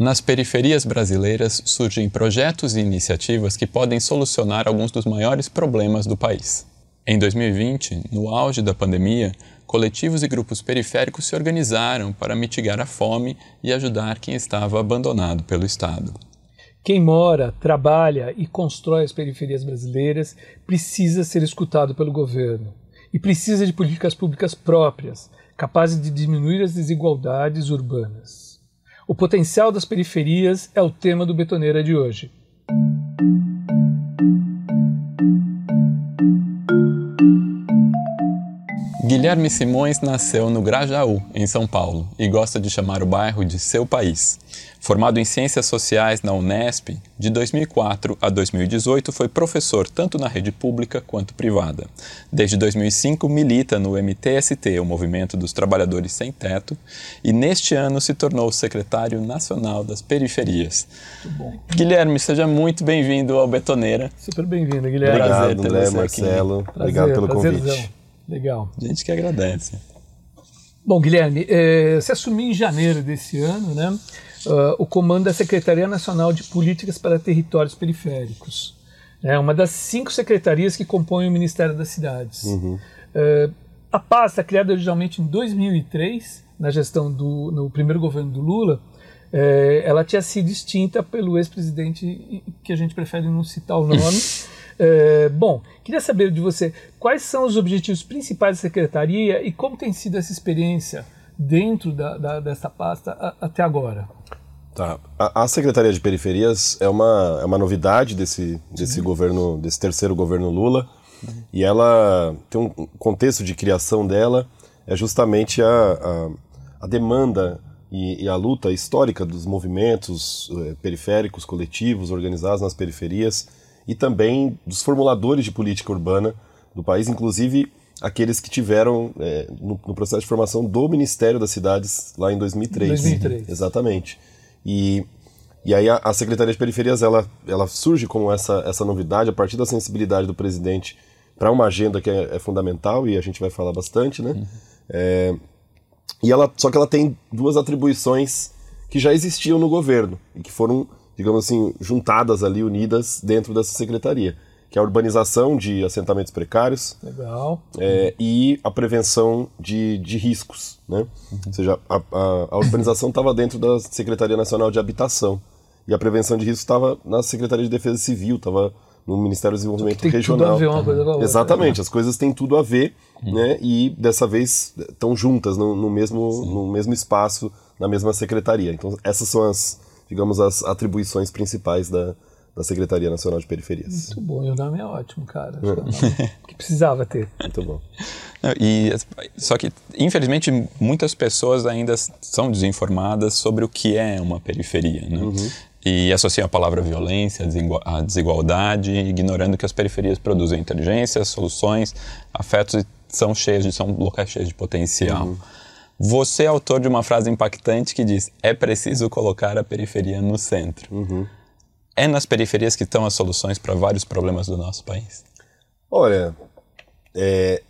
Nas periferias brasileiras surgem projetos e iniciativas que podem solucionar alguns dos maiores problemas do país. Em 2020, no auge da pandemia, coletivos e grupos periféricos se organizaram para mitigar a fome e ajudar quem estava abandonado pelo Estado. Quem mora, trabalha e constrói as periferias brasileiras precisa ser escutado pelo governo e precisa de políticas públicas próprias, capazes de diminuir as desigualdades urbanas. O potencial das periferias é o tema do Betoneira de hoje. Guilherme Simões nasceu no Grajaú, em São Paulo, e gosta de chamar o bairro de seu país. Formado em Ciências Sociais na Unesp, de 2004 a 2018 foi professor tanto na rede pública quanto privada. Desde 2005 milita no MTST, o Movimento dos Trabalhadores Sem Teto, e neste ano se tornou secretário nacional das periferias. Guilherme, seja muito bem-vindo ao Betoneira. Super bem-vindo, Guilherme. Obrigado, André, Marcelo. Prazer, Obrigado pelo prazerzão. convite. Legal. A gente que agradece. Bom, Guilherme, é, você assumiu em janeiro desse ano né, uh, o comando da Secretaria Nacional de Políticas para Territórios Periféricos. É uma das cinco secretarias que compõem o Ministério das Cidades. Uhum. Uh, a pasta, criada originalmente em 2003, na gestão do no primeiro governo do Lula, é, ela tinha sido extinta pelo ex-presidente, que a gente prefere não citar o nome, É, bom, queria saber de você quais são os objetivos principais da secretaria e como tem sido essa experiência dentro da, da, dessa pasta a, até agora. Tá. A, a, Secretaria de Periferias é uma, é uma novidade desse, desse governo, desse terceiro governo Lula, uhum. e ela tem um contexto de criação dela é justamente a, a, a demanda e, e, a luta histórica dos movimentos eh, periféricos, coletivos, organizados nas periferias, e também dos formuladores de política urbana do país, inclusive aqueles que tiveram é, no, no, processo de formação do Ministério das Cidades lá em 2003. 2003. Exatamente. E, e aí a, a, Secretaria de Periferias ela, ela surge como essa, essa novidade a partir da sensibilidade do presidente para uma agenda que é, é, fundamental e a gente vai falar bastante, né? Uhum. É, e ela, só que ela tem duas atribuições que já existiam no governo e que foram digamos assim, juntadas ali, unidas dentro dessa secretaria, que é a urbanização de assentamentos precários Legal. É, e a prevenção de, de riscos. Né? Uhum. Ou seja, a, a, a urbanização estava dentro da Secretaria Nacional de Habitação e a prevenção de riscos estava na Secretaria de Defesa Civil, estava no Ministério do Desenvolvimento tem Regional. Tudo a ver uma coisa com a outra. Exatamente, as coisas têm tudo a ver, uhum. né? E dessa vez estão juntas no, no mesmo, no mesmo espaço, na mesma secretaria. Então essas são as, digamos, as atribuições principais da, da Secretaria Nacional de Periferias. Muito bom, e o nome é ótimo, cara. É que precisava ter. Muito bom. E, só que, infelizmente, muitas pessoas ainda são desinformadas sobre o que é uma periferia, né? Uhum. E associam a palavra violência, a desigualdade, ignorando que as periferias produzem inteligência, soluções, afetos e são cheios de, são locais cheios de potencial. Uhum. Você é autor de uma frase impactante que diz: é preciso colocar a periferia no centro. Uhum. É nas periferias que estão as soluções para vários problemas do nosso país? Olha, é,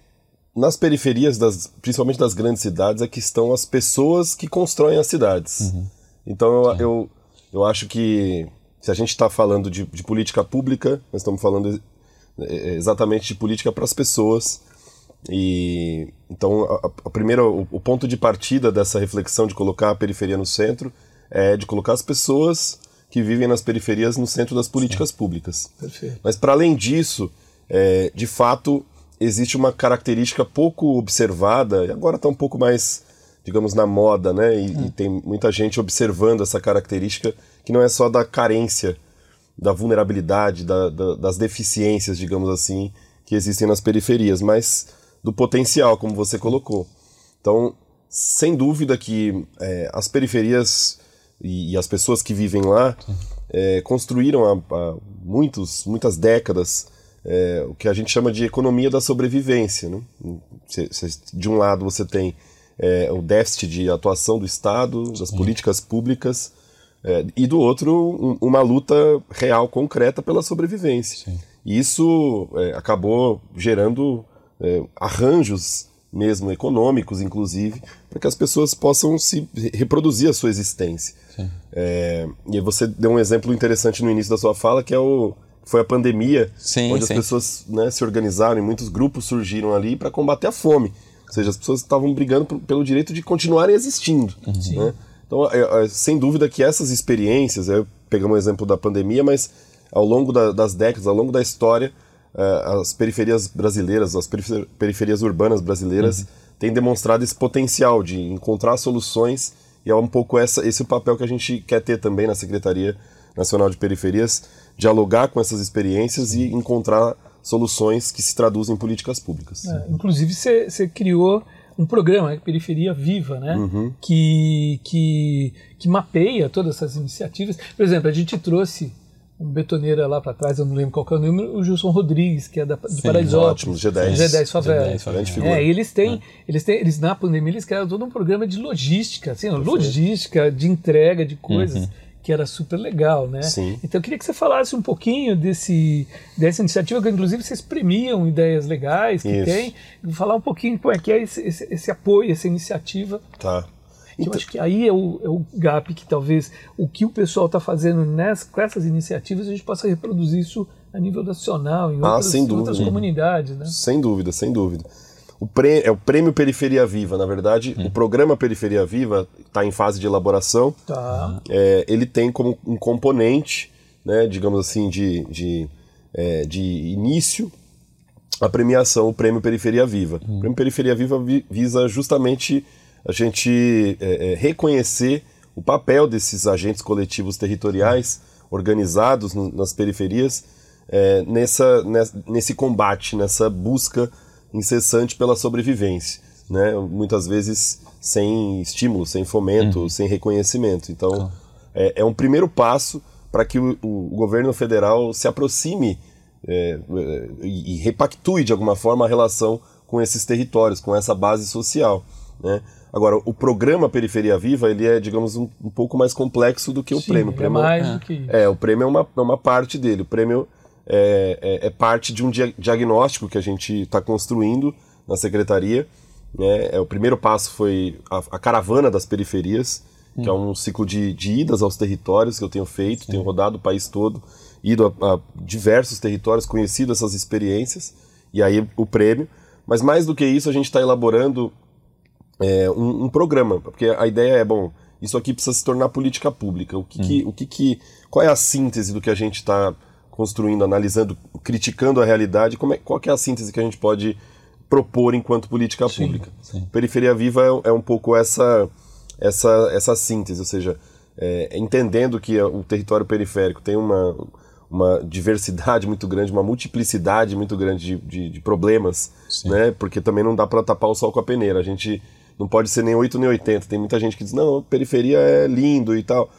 nas periferias, das, principalmente das grandes cidades, é que estão as pessoas que constroem as cidades. Uhum. Então eu, eu, eu, acho que se a gente está falando de, de política pública, nós estamos falando é, exatamente de política para as pessoas e então a, a primeira, o, o, ponto de partida dessa reflexão de colocar a periferia no centro é de colocar as pessoas que vivem nas periferias no centro das políticas Sim. públicas. Perfeito. Mas para além disso, é, de fato existe uma característica pouco observada e agora está um pouco mais digamos na moda, né? E, hum. e tem muita gente observando essa característica que não é só da carência, da vulnerabilidade, da, da, das deficiências, digamos assim, que existem nas periferias, mas do potencial, como você colocou. Então, sem dúvida que é, as periferias e, e, as pessoas que vivem lá é, construíram há, há, muitos, muitas décadas é, o que a gente chama de economia da sobrevivência. Né? Se, se, de um lado você tem é, o déficit de atuação do Estado, das políticas públicas, é, e do outro um, uma luta real, concreta pela sobrevivência. Sim. E isso é, acabou gerando é, arranjos mesmo econômicos, inclusive, para que as pessoas possam se reproduzir a sua existência. É, e você deu um exemplo interessante no início da sua fala, que é o foi a pandemia, sim, onde sim. as pessoas né, se organizaram e muitos grupos surgiram ali para combater a fome. Ou seja, as pessoas estavam brigando pelo direito de continuarem existindo. Uhum. Né? Então, é, é, sem dúvida que essas experiências, eu pegamos o exemplo da pandemia, mas ao longo da, das décadas, ao longo da história, uh, as periferias brasileiras, as periferias urbanas brasileiras, uhum. têm demonstrado esse potencial de encontrar soluções e é um pouco essa, esse o papel que a gente quer ter também na Secretaria Nacional de Periferias, dialogar com essas experiências e encontrar soluções que se traduzem em políticas públicas. É, inclusive, você criou um programa, Periferia Viva, né? Uhum. Que, que, que mapeia todas essas iniciativas. Por exemplo, a gente trouxe um betoneira lá para trás, eu não lembro qual é o número, o Gilson Rodrigues, que é da, de Sim, Paraisópolis. Ótimo, G10. G10 Favela. G10, é, eles têm, é. eles têm, eles na pandemia eles criaram todo um programa de logística, assim, logística, de entrega de coisas. Uhum. Que era super legal, né? Sim. Então eu queria que você falasse um pouquinho desse, dessa iniciativa, que inclusive vocês premiam ideias legais que Isso. tem. Falar um pouquinho como é que é esse, esse, esse apoio, essa iniciativa. Tá. Então, eu acho que aí é o, é o gap que talvez o que o pessoal está fazendo nessa, com essas iniciativas a gente possa reproduzir isso a nível nacional, em ah, outras, outras comunidades. Né? Sem dúvida, sem dúvida. O prêmio, é o Prêmio Periferia Viva, na verdade, hum. o programa Periferia Viva está em fase de elaboração. Tá. É, ele tem como um componente, né, digamos assim, de, de, é, de início a premiação, o Prêmio Periferia Viva. Hum. O Prêmio Periferia Viva visa justamente a gente é, é, reconhecer o papel desses agentes coletivos territoriais organizados no, nas periferias é, nessa, nessa, nesse combate, nessa busca incessante pela sobrevivência, né? muitas vezes sem estímulo, sem fomento, uhum. sem reconhecimento. Então, é, é, um primeiro passo para que o, o, governo federal se aproxime é, e, e repactue de alguma forma a relação com esses territórios, com essa base social. Né? Agora, o programa Periferia Viva, ele é, digamos, um, um pouco mais complexo do que o Sim, prêmio. O é prêmio é mais do que isso. É, o prêmio é uma, é uma parte dele. O prêmio é, é, é parte de um dia, diagnóstico que a gente está construindo na secretaria. Né? É, o primeiro passo foi a, a caravana das periferias, hum. que é um ciclo de, de, idas aos territórios que eu tenho feito, Sim. tenho rodado o país todo, ido a, a diversos territórios, conhecido essas experiências, e aí o prêmio. Mas mais do que isso, a gente está elaborando é, um, um, programa, porque a ideia é, bom, isso aqui precisa se tornar política pública. O que, hum. que o que, que, qual é a síntese do que a gente está construindo, analisando, criticando a realidade? Como é, qual é a síntese que a gente pode propor enquanto política sim, pública? Sim. Periferia Viva é, é, um pouco essa, essa, essa síntese, ou seja, é, entendendo que o território periférico tem uma, uma diversidade muito grande, uma multiplicidade muito grande de, de, de problemas, Sim. né? Porque também não dá para tapar o sol com a peneira. A gente não pode ser nem 8 nem 80. Tem muita gente que diz, não, a periferia é lindo e tal.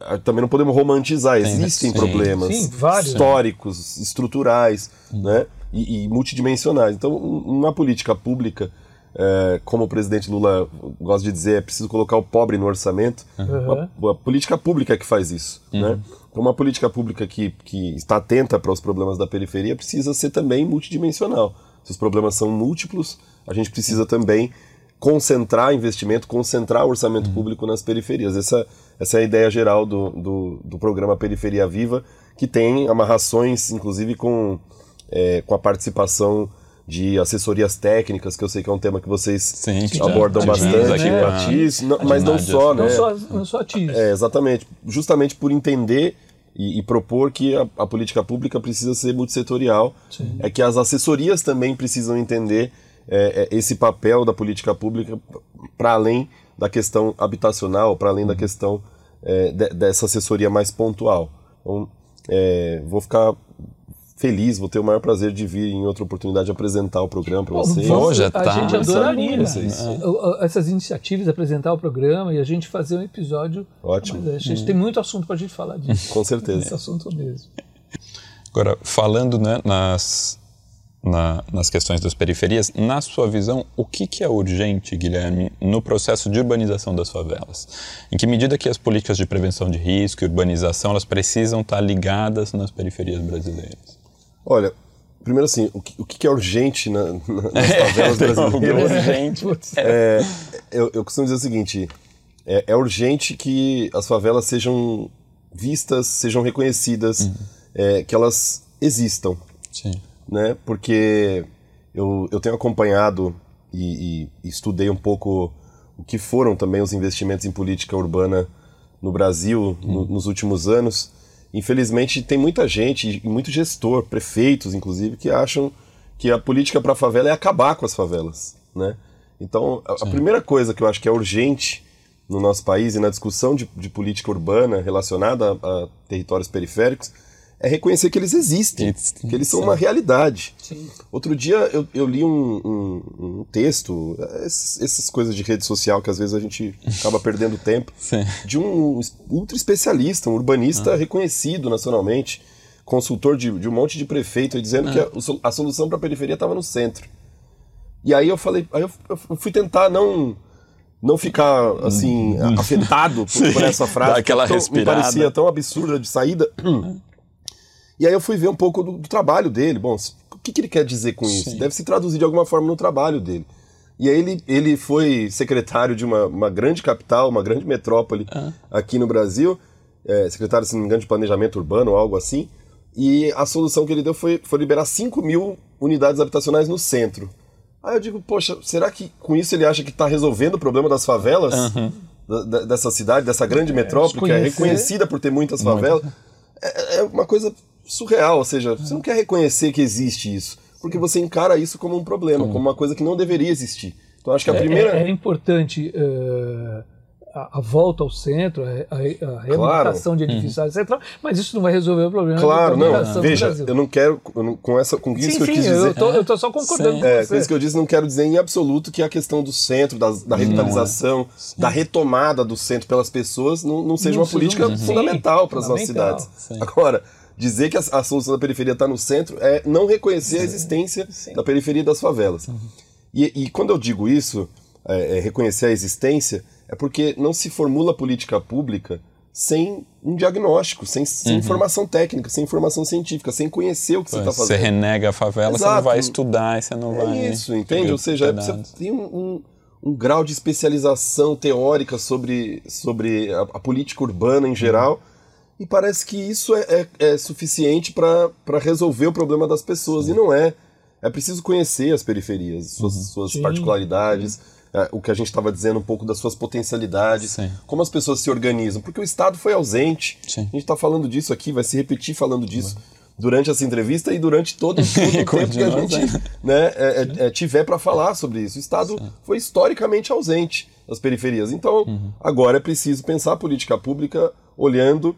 Ah, também não podemos romantizar, existem sim, problemas sim, históricos, estruturais hum. né? E, e, multidimensionais. Então, uma política pública, é, como o presidente Lula gosta de dizer, é preciso colocar o pobre no orçamento. Uhum. Uma, política pública que faz isso. Uhum. Né? Então, uma política pública que, que está atenta para os problemas da periferia precisa ser também multidimensional. Se os problemas são múltiplos, a gente precisa também concentrar investimento, concentrar o orçamento uhum. público nas periferias. Essa, essa é a ideia geral do, do, do, programa Periferia Viva, que tem amarrações, inclusive, com, é, com a participação de assessorias técnicas, que eu sei que é um tema que vocês Sim, abordam já, bastante, né? a TIS, não, mas não só, né? Não só, não só a TIS. É, exatamente. Justamente por entender e, e propor que a, a, política pública precisa ser multissetorial, Sim. é que as assessorias também precisam entender é, é, esse papel da política pública para além da questão habitacional, para além da questão é, de, dessa assessoria mais pontual. Então, é, vou ficar feliz, vou ter o maior prazer de vir em outra oportunidade apresentar o programa para vocês. Pô, já tá. A gente adoraria vocês. essas iniciativas, apresentar o programa e a gente fazer um episódio. Ótimo. Mas a gente hum. tem muito assunto para a gente falar disso. Com certeza. Esse assunto mesmo. Agora, falando né, nas, na, nas questões das periferias, na sua visão, o que, que é urgente, Guilherme, no processo de urbanização das favelas? Em que medida que as políticas de prevenção de risco e urbanização elas precisam estar ligadas nas periferias brasileiras? Olha, primeiro assim, o que, o que é urgente na, na, nas favelas brasileiras? urgente. É, eu, eu costumo dizer o seguinte: é, é, urgente que as favelas sejam vistas, sejam reconhecidas, uhum. é, que elas existam. Sim. Né? Porque eu, eu tenho acompanhado e, e, estudei um pouco o que foram também os investimentos em política urbana no Brasil uhum. no, nos últimos anos. Infelizmente, tem muita gente, muito gestor, prefeitos inclusive, que acham que a política para a favela é acabar com as favelas. Né? Então, a, a, primeira coisa que eu acho que é urgente no nosso país e na discussão de, de política urbana relacionada a, a territórios periféricos é reconhecer que eles existem, que eles são uma realidade. Sim. Outro dia eu, eu li um, um, um texto, essas coisas de rede social que às vezes a gente acaba perdendo tempo, Sim. de um ultra especialista, um urbanista ah. reconhecido nacionalmente, consultor de, de, um monte de prefeito, dizendo ah. que a, a solução para a periferia estava no centro. E aí eu falei, aí eu, eu fui tentar não não ficar assim hum. afetado por, por, essa frase, aquela tão, respirada. me parecia tão absurda de saída. E aí eu fui ver um pouco do, do trabalho dele. Bom, o que, que, ele quer dizer com isso? Sim. Deve se traduzir de alguma forma no trabalho dele. E aí ele, ele foi secretário de uma, uma grande capital, uma grande metrópole ah. aqui no Brasil, é, secretário, se não me engano, de planejamento urbano ou algo assim. E a solução que ele deu foi, foi liberar 5 mil unidades habitacionais no centro. Aí eu digo, poxa, será que com isso ele acha que está resolvendo o problema das favelas? Uhum. Da, dessa cidade, dessa grande é, metrópole, que é reconhecida por ter muitas favelas? É, é uma coisa surreal, ou seja, você não quer reconhecer que existe isso, porque você encara isso como um problema, como uma coisa que não deveria existir. Então acho que a é, primeira. É, é importante uh, a, a, volta ao centro, a, a, reabilitação claro. de edifícios uhum. central, mas isso não vai resolver o problema. Claro, não. Veja, eu não quero eu não, com essa com isso sim, que eu sim, quis dizer. Eu tô, eu tô só concordando sim. com é, você. Com isso que eu disse, não quero dizer em absoluto que a questão do centro, da, da revitalização, é. da retomada do centro pelas pessoas não, não seja não, uma política fundamental para as nossas cidades. Agora dizer que a, a solução da periferia está no centro é não reconhecer a existência Sim. da periferia das favelas. Uhum. E, e, quando eu digo isso, é, é reconhecer a existência, é porque não se formula política pública sem um diagnóstico, sem, sem uhum. informação técnica, sem informação científica, sem conhecer o que você está fazendo. Você renega a favela, Exato. você não vai estudar, você não é vai. Isso, entende? Ou seja, você tem um, um, um, grau de especialização teórica sobre, sobre a, a política urbana em geral. Uhum e parece que isso é, é, é suficiente para resolver o problema das pessoas. Sim. E não é. É preciso conhecer as periferias, suas, uhum. suas particularidades, é, o que a gente estava dizendo um pouco das suas potencialidades, Sim. como as pessoas se organizam. Porque o Estado foi ausente. Sim. A gente está falando disso aqui, vai se repetir falando disso. Durante essa entrevista e durante todo, todo o tempo que a gente né, é, é, é tiver para falar sobre isso. O Estado foi historicamente ausente das periferias. Então, uhum. agora é preciso pensar a política pública olhando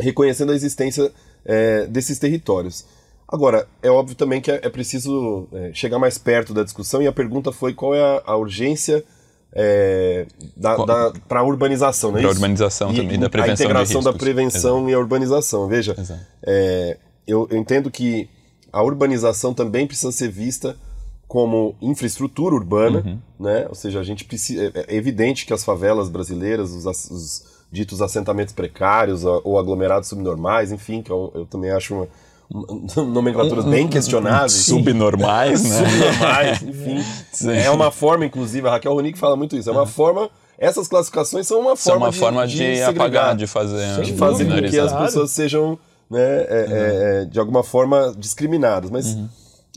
reconhecendo a existência é, desses territórios. Agora, é óbvio também que é, é preciso é, chegar mais perto da discussão e a pergunta foi qual é a, a urgência é, para a urbanização, não é Para a urbanização também, e, da prevenção A integração da prevenção Exato. e a urbanização. Veja, é, eu, eu entendo que a urbanização também precisa ser vista como infraestrutura urbana, uhum. né? Ou seja, a gente precisa, é, é evidente que as favelas brasileiras, os, os ditos assentamentos precários ou aglomerados subnormais, enfim, que eu, eu também acho uma, nomenclaturas bem questionáveis. Subnormais, né? Subnormais, enfim. Sim. É uma forma, inclusive, a Raquel Ronick fala muito isso, é uma forma... Essas classificações são uma são forma uma de, forma de, de apagar, de fazer... De fazer com que as pessoas sejam, né, é, é, é, de alguma forma, discriminadas. Mas uhum.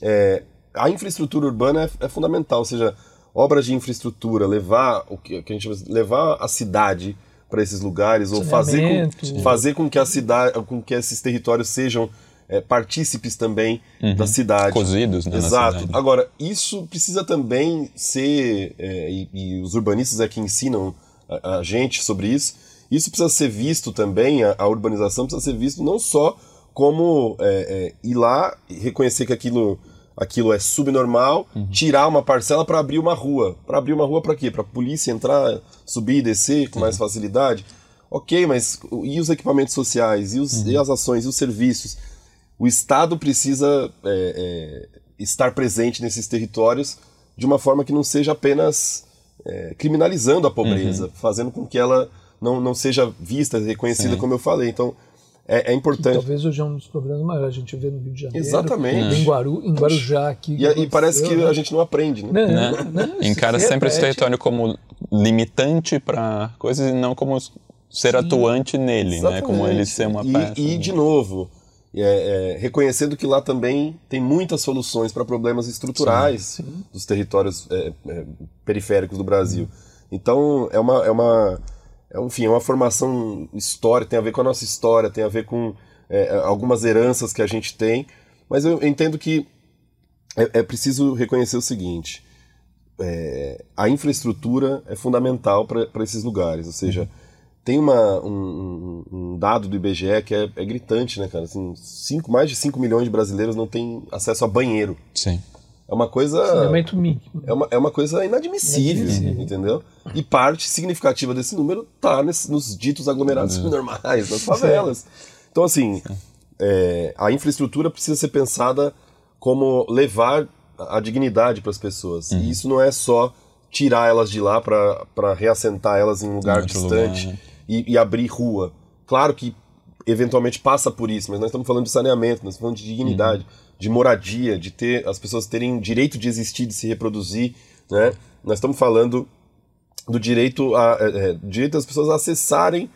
É, a infraestrutura urbana é, é, fundamental, ou seja, obras de infraestrutura, levar o que, que a gente levar a cidade para esses lugares ou fazer com, fazer com que a cidade, com que esses territórios sejam é, partícipes também uhum. da cidade. Cozidos, né? Exato. Agora, isso precisa também ser, é, e, e, os urbanistas é que ensinam a, a, gente sobre isso, isso precisa ser visto também, a, a urbanização precisa ser visto não só como é, é ir lá e reconhecer que aquilo aquilo é subnormal, uhum. tirar uma parcela para abrir uma rua. Para abrir uma rua para quê? Para a polícia entrar, subir e descer com mais facilidade? Ok, mas e os equipamentos sociais? E, os, uhum. e as ações? E os serviços? O Estado precisa é, é, estar presente nesses territórios de uma forma que não seja apenas é, criminalizando a pobreza, uhum. fazendo com que ela não, não seja vista, reconhecida, como eu falei. Então, é, é importante. Que talvez hoje é um dos problemas maiores. A gente vê no Rio de Janeiro. Exatamente. Em, Guaru, em Guarujá aqui. E, e parece que né? a gente não aprende, né? Não, não, não Encara sempre esse território como limitante para coisas e não como ser Sim. atuante nele, Exatamente. né? Como ele ser uma e, peça. E, de novo, é, é, reconhecendo que lá também tem muitas soluções para problemas estruturais sim, sim. dos territórios é, é periféricos do Brasil. Então, é uma, é uma é, enfim, é uma formação histórica, tem a ver com a nossa história, tem a ver com é, algumas heranças que a gente tem, mas eu entendo que é, é preciso reconhecer o seguinte: é, a infraestrutura é fundamental para esses lugares, ou seja, tem uma, um, um, dado do IBGE que é, é gritante, né, cara? Assim, cinco, mais de 5 milhões de brasileiros não têm acesso a banheiro. Sim. É uma coisa. Saneamento mínimo. É uma, é uma coisa inadmissível, inadmissível, entendeu? E parte significativa desse número está nos ditos aglomerados uhum. normais, nas favelas. Então, assim, é, a infraestrutura precisa ser pensada como levar a dignidade para as pessoas. Uhum. E isso não é só tirar elas de lá para reassentar elas em um lugar distante lugar, né? e, e abrir rua. Claro que eventualmente passa por isso, mas nós estamos falando de saneamento, nós estamos falando de dignidade. Uhum de moradia, de ter as pessoas terem direito de existir, de se reproduzir, né? Nós estamos falando do direito a é, é direito das pessoas a acessarem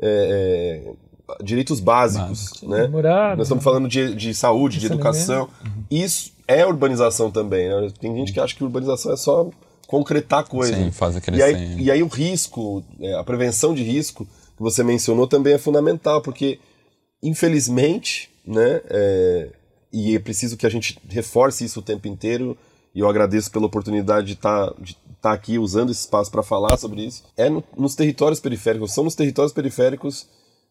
é, é, direitos básicos, Básico. né? Nós estamos falando de, de saúde, de, de educação. Uhum. Isso é urbanização também. Né? Tem gente que acha que urbanização é só concretar coisas. Sim, fazer crescer. E aí, e aí o risco, é, a prevenção de risco que você mencionou também é fundamental, porque infelizmente, né? É, e é preciso que a gente reforce isso o tempo inteiro. E eu agradeço pela oportunidade de estar tá, de tá aqui usando esse espaço para falar sobre isso. É no, nos territórios periféricos, são nos territórios periféricos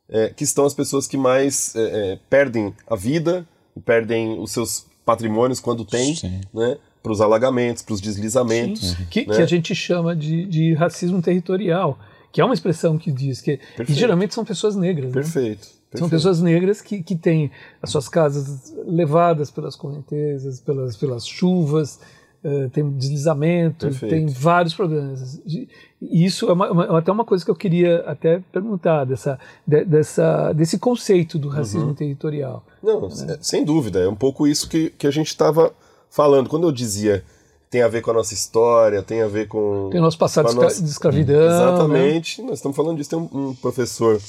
é, que estão as pessoas que mais é, é, perdem a vida, perdem os seus patrimônios quando tem, né? Para os alagamentos, para os deslizamentos. Que, né? que, a gente chama de, de racismo territorial, que é uma expressão que diz que, que geralmente são pessoas negras. Perfeito. Né? Perfeito. São pessoas negras que, que têm as suas casas levadas pelas correntezas, pelas, pelas chuvas, uh, tem deslizamento, Perfeito. tem vários problemas. E isso é uma, uma, até uma coisa que eu queria até perguntar, dessa, de, dessa, desse conceito do racismo uhum. territorial. Não, né? sem dúvida, é um pouco isso que, que a gente estava falando. Quando eu dizia tem a ver com a nossa história, tem a ver com. Tem o nosso passado nossa... de escravidão. Né? Exatamente. Né? Nós estamos falando disso. Tem um, um professor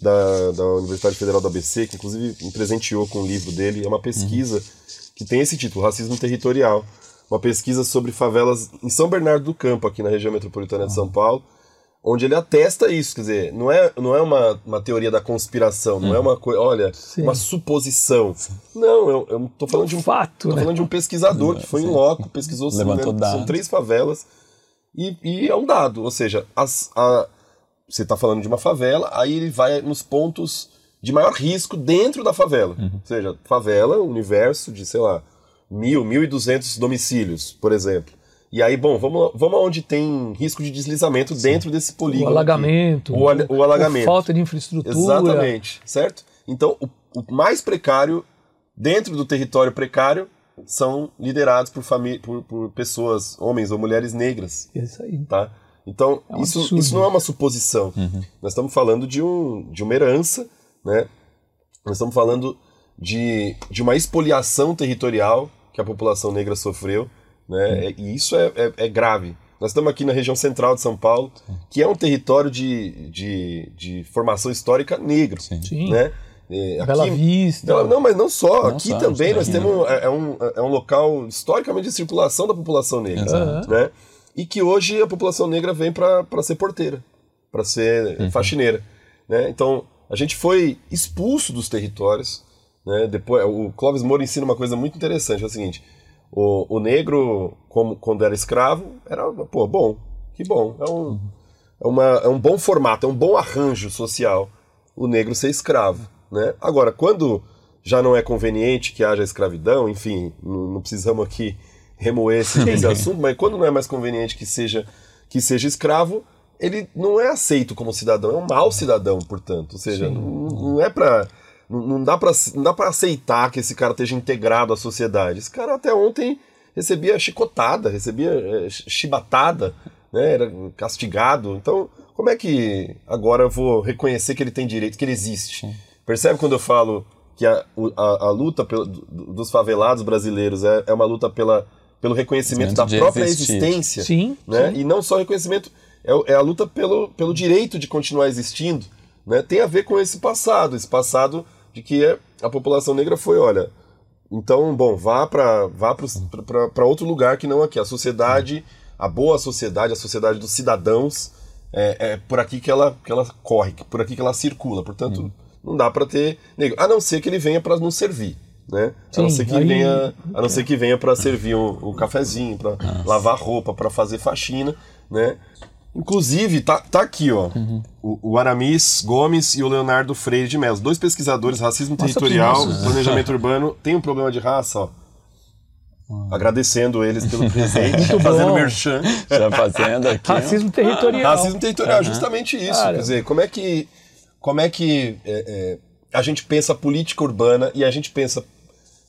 da, da Universidade Federal do ABC, que inclusive me presenteou com o livro dele. É uma pesquisa uhum. que tem esse título, Racismo Territorial. Uma pesquisa sobre favelas em São Bernardo do Campo, aqui na região metropolitana uhum. de São Paulo, onde ele atesta isso. Quer dizer, não é, não é uma, uma teoria da conspiração, não é uma coisa, olha, Sim. uma suposição. Não, eu, eu tô falando é um de um fato. Tô né? falando de um pesquisador que foi em loco, pesquisou Levantou né, são três favelas. E, e, é um dado, ou seja, as, a, você está falando de uma favela, aí ele vai nos pontos de maior risco dentro da favela. Uhum. Ou seja, favela, universo de, sei lá, mil, mil e duzentos domicílios, por exemplo. E aí, bom, vamos, vamos aonde tem risco de deslizamento Sim. dentro desse polígono. O alagamento. O, o, alagamento. falta de infraestrutura. Exatamente, certo? Então, o, o, mais precário, dentro do território precário, são liderados por, por, por pessoas, homens ou mulheres negras. Isso aí. Tá? Então, é um isso, isso não é uma suposição. Uhum. Nós estamos falando de, um, de uma herança, né? Nós estamos falando de, de uma expoliação territorial que a população negra sofreu, né? Uhum. E isso é, é, é, grave. Nós estamos aqui na região central de São Paulo, que é um território de, de, de formação histórica negro, Sim. né? É, aqui, Bela Vista. Não, mas não só. Não aqui também nós temos. É, é, um, é um local historicamente de circulação da população negra. Exato. Né? e que hoje a população negra vem para ser porteira, para ser uhum. faxineira. Né? Então, a gente foi expulso dos territórios. Né? Depois, o Clóvis Moura ensina uma coisa muito interessante: é o seguinte, o, o negro, como, quando era escravo, era, pô, bom, que bom, é um, é, uma, é um bom formato, é um bom arranjo social o negro ser escravo. Né? Agora, quando já não é conveniente que haja escravidão, enfim, não, não precisamos aqui remoer esse, esse assunto, mas quando não é mais conveniente que seja, que seja escravo, ele não é aceito como cidadão, é um mau cidadão, portanto. Ou seja, não, não, é para não, não dá para não dá para aceitar que esse cara esteja integrado à sociedade. Esse cara até ontem recebia chicotada, recebia é, chibatada, né? Era castigado. Então, como é que agora eu vou reconhecer que ele tem direito, que ele existe? Percebe quando eu falo que a, a, a luta pelo, dos favelados brasileiros é, é uma luta pela, pelo reconhecimento da própria existir. existência? Sim, né? sim. E não só reconhecimento, é, é a luta pelo, pelo direito de continuar existindo. Né? Tem a ver com esse passado, esse passado de que a população negra foi, olha, então, bom, vá para vá para outro lugar que não aqui. A sociedade, a boa sociedade, a sociedade dos cidadãos, é, é por aqui que ela, que ela corre, por aqui que ela circula. Portanto, hum. não dá para ter negro. A não ser que ele venha para nos servir. Né? Sim, a não ser que aí... venha, a não ser que venha para servir um, um cafezinho, para lavar roupa, para fazer faxina, né? Inclusive, tá, tá aqui, ó. Uhum. O, o, Aramis Gomes e o Leonardo Freire de Mello. Dois pesquisadores, racismo Nossa, territorial, planejamento urbano. Tem um problema de raça, ó. Ah. Agradecendo eles pelo presente, fazendo merchan. Já fazendo aqui. Racismo territorial. Racismo territorial, uhum. justamente isso. Cara. Quer dizer, como é que, como é que é, é, a gente pensa política urbana e a gente pensa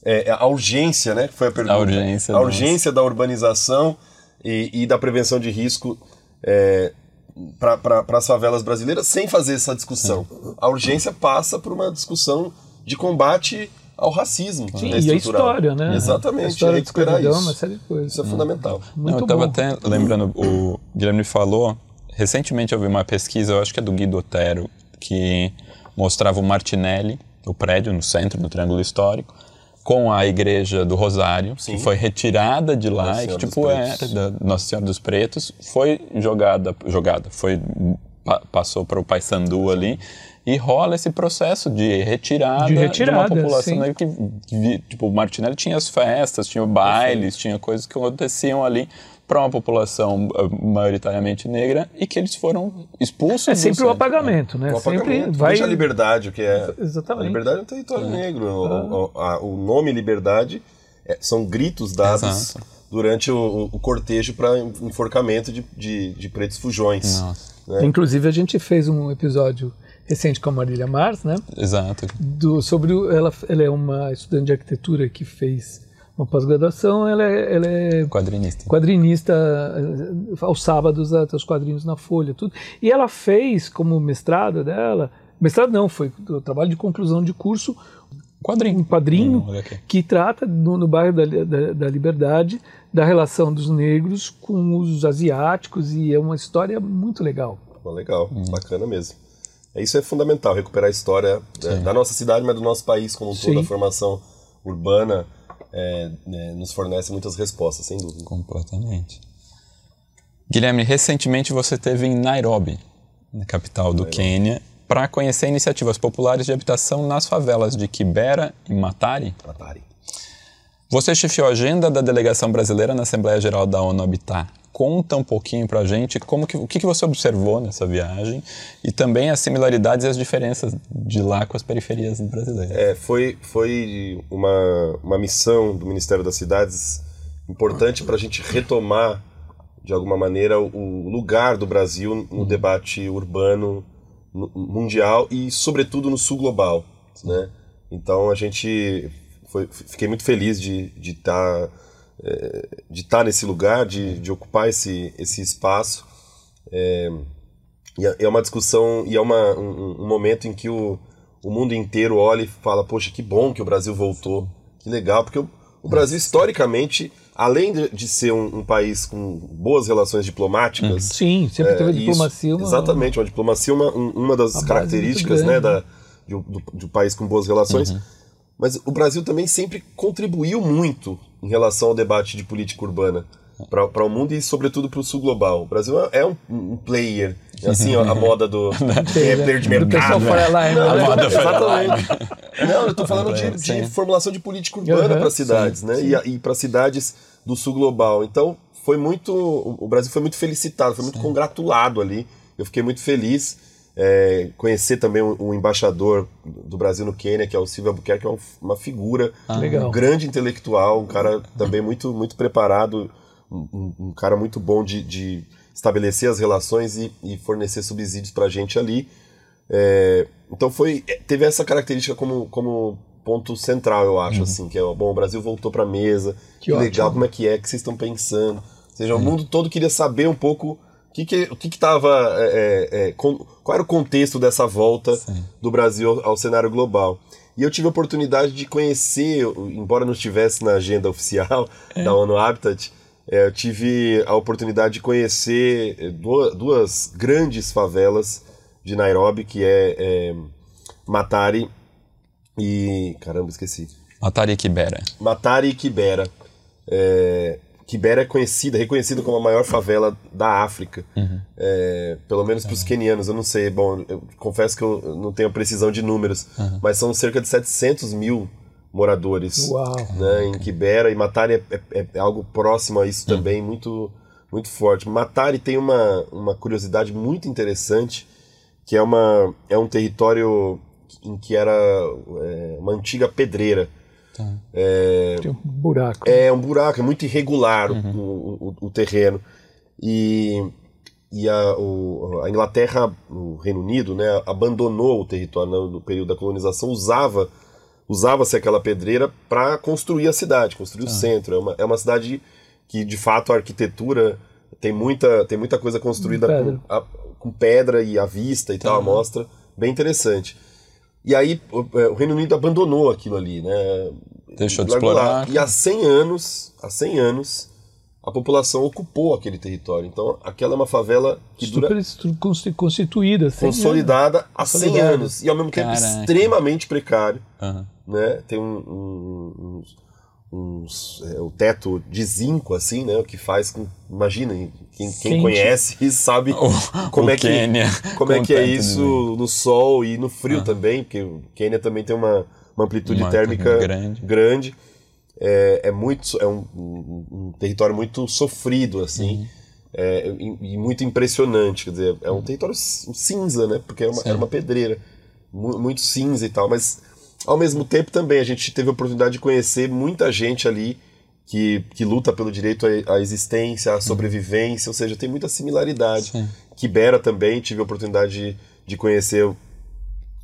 é, a urgência, né? Foi a pergunta. A urgência. A urgência da urbanização e, e da prevenção de risco é, para as favelas brasileiras sem fazer essa discussão. A urgência passa por uma discussão de combate ao racismo. Sim, né, e a história, né? Exatamente, a história recuperar isso. Uma série de coisas. Isso é fundamental. Não, eu estava até lembrando, o Guilherme falou, recentemente eu vi uma pesquisa, eu acho que é do Guido Otero, que mostrava o Martinelli, o prédio no centro, no Triângulo Histórico, com a igreja do Rosário, Sim. que foi retirada de lá Nossa e que tipo era da Nossa Senhora dos Pretos, foi jogada, jogada, foi passou para o Pai Sandu ali e rola esse processo de retirada de, retirada, de uma população né, que, que, tipo, o Martinelli tinha as festas, tinha bailes, tinha coisas que aconteciam ali para uma população uh, maioritariamente negra e que eles foram expulsos. É sempre o apagamento, né? O apagamento. Sempre vai... A liberdade, o que é. Exatamente. A liberdade é um território é. negro. Ah. O, o, o, nome liberdade é, são gritos dados Exato. durante o, o cortejo para enforcamento de, de, de, pretos fujões. Né? Inclusive, a gente fez um episódio recente com a Marília Mars, né? Exato. Do, sobre o, ela, ela é uma estudante de arquitetura que fez uma pós-graduação, ela é, ela é quadrinista. Quadrinista eh, aos sábados, os quadrinhos na Folha, tudo. E ela fez como mestrado dela, mestrado não, foi o trabalho de conclusão de curso, quadrinho, um quadrinho hum, que trata no, no bairro da, da, da, Liberdade da relação dos negros com os asiáticos e é uma história muito legal. Legal, hum. bacana mesmo. É, isso é fundamental, recuperar a história né, da nossa cidade, mas do nosso país como um todo, a formação urbana é, é, nos fornece muitas respostas, sem dúvida. Completamente. Guilherme, recentemente você esteve em Nairobi, na capital do Nairobi. Quênia, para conhecer iniciativas populares de habitação nas favelas de Kibera e Matari. Matari. Você chefiou a agenda da delegação brasileira na Assembleia Geral da ONU Habitat conta um pouquinho para a gente como que, o que, que você observou nessa viagem e também as similaridades e as diferenças de lá com as periferias brasileiras. É, foi, foi uma, uma missão do Ministério das Cidades importante para a gente retomar, de alguma maneira, o lugar do Brasil no uhum. debate urbano mundial e, sobretudo, no sul global. Né? Então, a gente foi, fiquei muito feliz de estar... De tá de estar nesse lugar, de, de ocupar esse, esse espaço. É, é, é uma discussão e é uma, um, um, momento em que o, o mundo inteiro olha e fala: Poxa, que bom que o Brasil voltou, que legal, porque o, o Brasil, historicamente, além de, ser um, um, país com boas relações diplomáticas. Uhum. Sim, sempre teve é, diplomacia. Uma, exatamente, uma diplomacia, uma, uma das características né, da, de, do, um país com boas relações. Uhum. Mas o Brasil também sempre contribuiu muito em relação ao debate de política urbana para o mundo e, sobretudo, para o sul global. O Brasil é um, um player. É assim, ó, a moda do. Quem é player de mercado. Né? Não, a moda exatamente. Não, eu estou falando de, de, formulação de política urbana uhum, para cidades, sim, né? Sim. E, e para cidades do sul global. Então, foi muito. O Brasil foi muito felicitado, foi muito sim. congratulado ali. Eu fiquei muito feliz é, conhecer também o, o, embaixador do Brasil no Quênia, que é o Silvio Albuquerque, que é uma figura, ah, um grande intelectual, um cara também muito, muito preparado, um, um cara muito bom de, de estabelecer as relações e, e fornecer subsídios para a gente ali. É, então foi teve essa característica como, como ponto central, eu acho, uhum. assim, que é, bom, o Brasil voltou para a mesa, que, que legal, como é que é, que vocês estão pensando. Ou seja, uhum. o mundo todo queria saber um pouco que que, o que estava. É, é, qual era o contexto dessa volta Sim. do Brasil ao cenário global? E eu tive a oportunidade de conhecer, embora não estivesse na agenda oficial é. da ONU Habitat, é, eu tive a oportunidade de conhecer duas, duas, grandes favelas de Nairobi, que é, é Matari e. Caramba, esqueci. Matari e Kibera. Matari e Kibera. É, Kibera é conhecida, reconhecida como a maior favela da África. Uhum. É, pelo menos para os quenianos, eu não sei. Bom, eu confesso que eu não tenho precisão de números, uhum. mas são cerca de 700 mil moradores né, em Kibera. E Matari é, é, é, algo próximo a isso uhum. também, muito, muito forte. Matari tem uma, uma curiosidade muito interessante, que é, uma, é um território em que era é, uma antiga pedreira. Tá. É, Tem um buraco. É um buraco, é muito irregular uhum. o, o, o, terreno. E, e a, o, a, Inglaterra, o Reino Unido, né, abandonou o território no, no período da colonização, usava usava-se aquela pedreira para construir a cidade, construir o tá. centro. É uma, é uma cidade que, de fato, a arquitetura tem muita, tem muita coisa construída pedra. Com, a, com, pedra e à vista e tá. tal, a mostra. Bem interessante. E aí o, é, o Reino Unido abandonou aquilo ali, né? Deixou de explorar. E há 100 anos, há 100 anos, a população ocupou aquele território. Então, aquela é uma favela que Super dura constituída, consolidada há 100 anos e ao mesmo tempo Caraca. extremamente precário, uhum. né? Tem um, um, uns uns, é, o teto de zinco, assim, né? O que faz com. Imagina, quem, quem conhece sabe o, como, o é que, como é que é isso no sol e no frio ah. também, porque o Quênia também tem uma, uma amplitude uma térmica grande. grande. É, é, muito, é um, um, um, território muito sofrido, assim. Uhum. É, e, e, muito impressionante, quer dizer, é um território cinza, né? Porque é uma, uma pedreira, muito cinza e tal, mas ao mesmo tempo, também, a gente teve a oportunidade de conhecer muita gente ali que, que luta pelo direito à, existência, à sobrevivência, ou seja, tem muita similaridade. Sim. Kibera também, tive a oportunidade de, de conhecer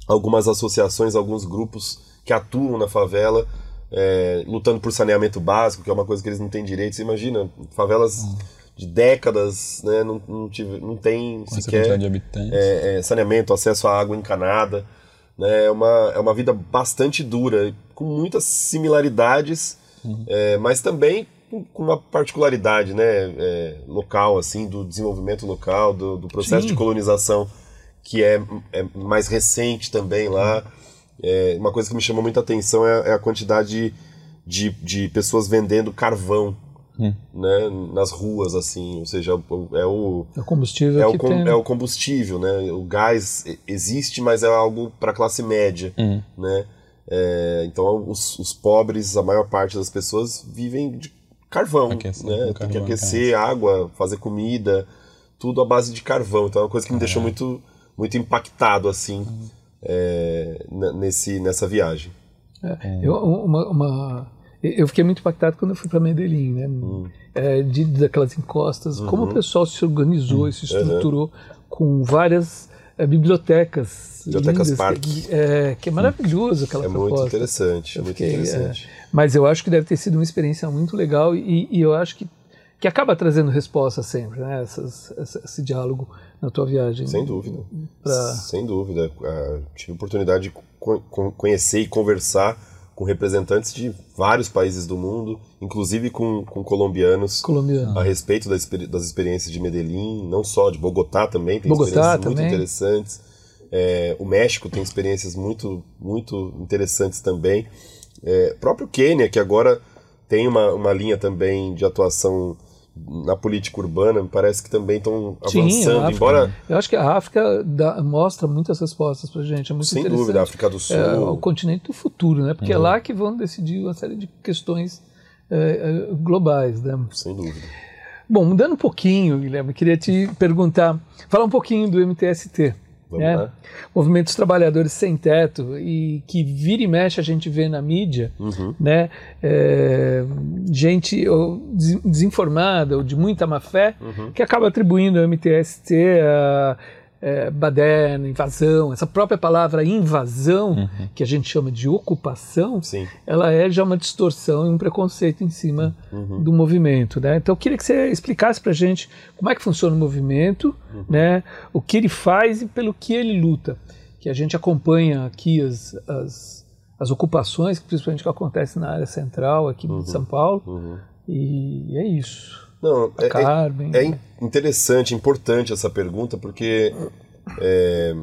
algumas associações, alguns grupos que atuam na favela, é, lutando por saneamento básico, que é uma coisa que eles não têm direito. Você imagina, favelas hum. de décadas, né, não, não, tive, não tem sequer é, é, saneamento, acesso à água encanada. Né? É, uma, é uma vida bastante dura, com muitas similaridades, uhum. é, mas também com uma particularidade né, é, local, assim, do desenvolvimento local, do, do processo Sim. de colonização que é, é, mais recente também lá. É, uma coisa que me chamou muita atenção é, é a quantidade de, de pessoas vendendo carvão hum. né, nas ruas, assim, ou seja, é o, é o combustível é o, com, é o combustível, né? O gás existe, mas é algo para classe média, hum. né? É, então os, os, pobres, a maior parte das pessoas vivem de carvão, aquecer, né? Tem carvão, que aquecer água, fazer comida, tudo à base de carvão. Então é uma coisa que me deixou muito muito impactado assim hum. é, nesse nessa viagem. É, eu, uma, uma eu fiquei muito impactado quando eu fui para Medellín, né? Hum. É, de, daquelas encostas, uhum. como o pessoal se organizou e se estruturou uhum. com várias é, bibliotecas. Bibliotecas Parque. Que é, que é maravilhoso aquela é proposta. Muito interessante, eu muito fiquei, interessante. É, mas eu acho que deve ter sido uma experiência muito legal e, e eu acho que, que acaba trazendo resposta sempre, né? Essas, esse, esse diálogo na tua viagem. Sem dúvida. Pra... Sem dúvida. Uh, tive a oportunidade de conhecer e conversar com representantes de vários países do mundo, inclusive com, com colombianos, Colombiano. a respeito das, das experiências de Medellín, não só de Bogotá também, tem Bogotá experiências também. muito interessantes. É, o México tem experiências muito, muito interessantes também. É, próprio Quênia, que agora tem uma, uma linha também de atuação na política urbana, me parece que também estão avançando, África, embora... Eu acho que a África dá, mostra muitas respostas para gente, é muito Sem interessante. dúvida, a África do Sul... É o continente do futuro, né? Porque uhum. é lá que vão decidir uma série de questões é, é, globais, né? Sem dúvida. Bom, mudando um pouquinho, Guilherme, queria te perguntar, falar um pouquinho do MTST. Né? Movimentos trabalhadores sem teto e que vira e mexe a gente vê na mídia, uhum. né? É, gente ou desinformada ou de muita má fé uhum. que acaba atribuindo ao MTST a, é, baderna, invasão, essa própria palavra invasão, Uhum. que a gente chama de ocupação, Sim. ela é já uma distorção e um preconceito em cima Uhum. do movimento. Né? Então eu queria que você explicasse para a gente como é que funciona o movimento, Uhum. né? o que ele faz e pelo que ele luta. Que a gente acompanha aqui as, as, as ocupações, principalmente que acontecem na área central aqui Uhum. de São Paulo. E é isso. Não, é, é, Carmen. é in- interessante, importante essa pergunta, porque é,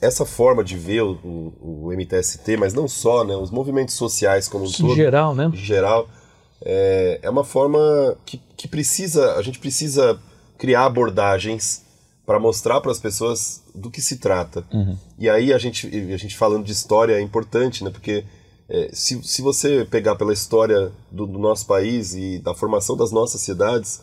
essa forma de ver o, o- o MTST, mas não só, né, os movimentos sociais como um Em todo, geral, né? em geral, é, é uma forma que, que precisa, a gente precisa criar abordagens para mostrar para as pessoas do que se trata. E aí a gente, a gente falando de história é importante, né? Porque é, se, se você pegar pela história do, do nosso país e da formação das nossas cidades,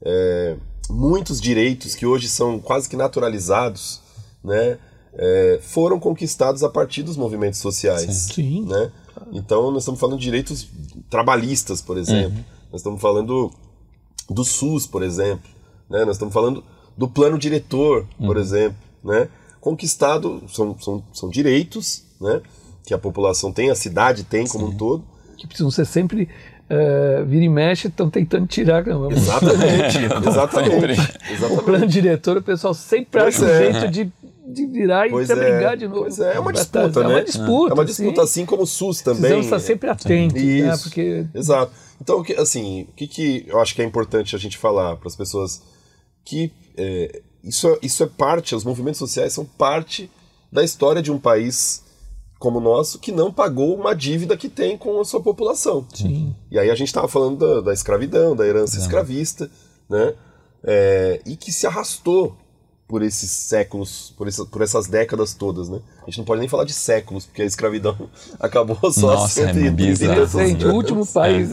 é, muitos direitos que hoje são quase que naturalizados, né? é, foram conquistados a partir dos movimentos sociais Sim. né? Então nós estamos falando de direitos trabalhistas, por exemplo. Nós estamos falando do SUS, por exemplo. Né? Nós estamos falando do plano diretor, por exemplo. Né? Conquistado, são, são, são direitos né? Que a população tem, a cidade tem como um todo. Que precisam ser sempre. eh, vira e mexe, estão tentando tirar. Vamos- Exatamente, exatamente. O exatamente. plano diretor, o pessoal sempre Pois acha um é. jeito de, de virar Pois e é, brigar de novo. pois é, é uma Pra disputa, né? É uma disputa. É uma disputa sim. assim como o SUS também. Precisamos estar sempre atentos, né? Porque Exato. Então, assim, o que, que eu acho que é importante a gente falar para as pessoas que é, isso, isso é parte, os movimentos sociais são parte da história de um país como o nosso que não pagou uma dívida que tem com a sua população. Sim. E aí a gente estava falando da, da escravidão, da herança escravista, né? É, e que se arrastou por esses séculos, por, essa- por essas décadas todas, né? A gente não pode nem falar de séculos, porque a escravidão acabou só há Nossa, é 130 e bizarro. tantos Gente, o anos. último país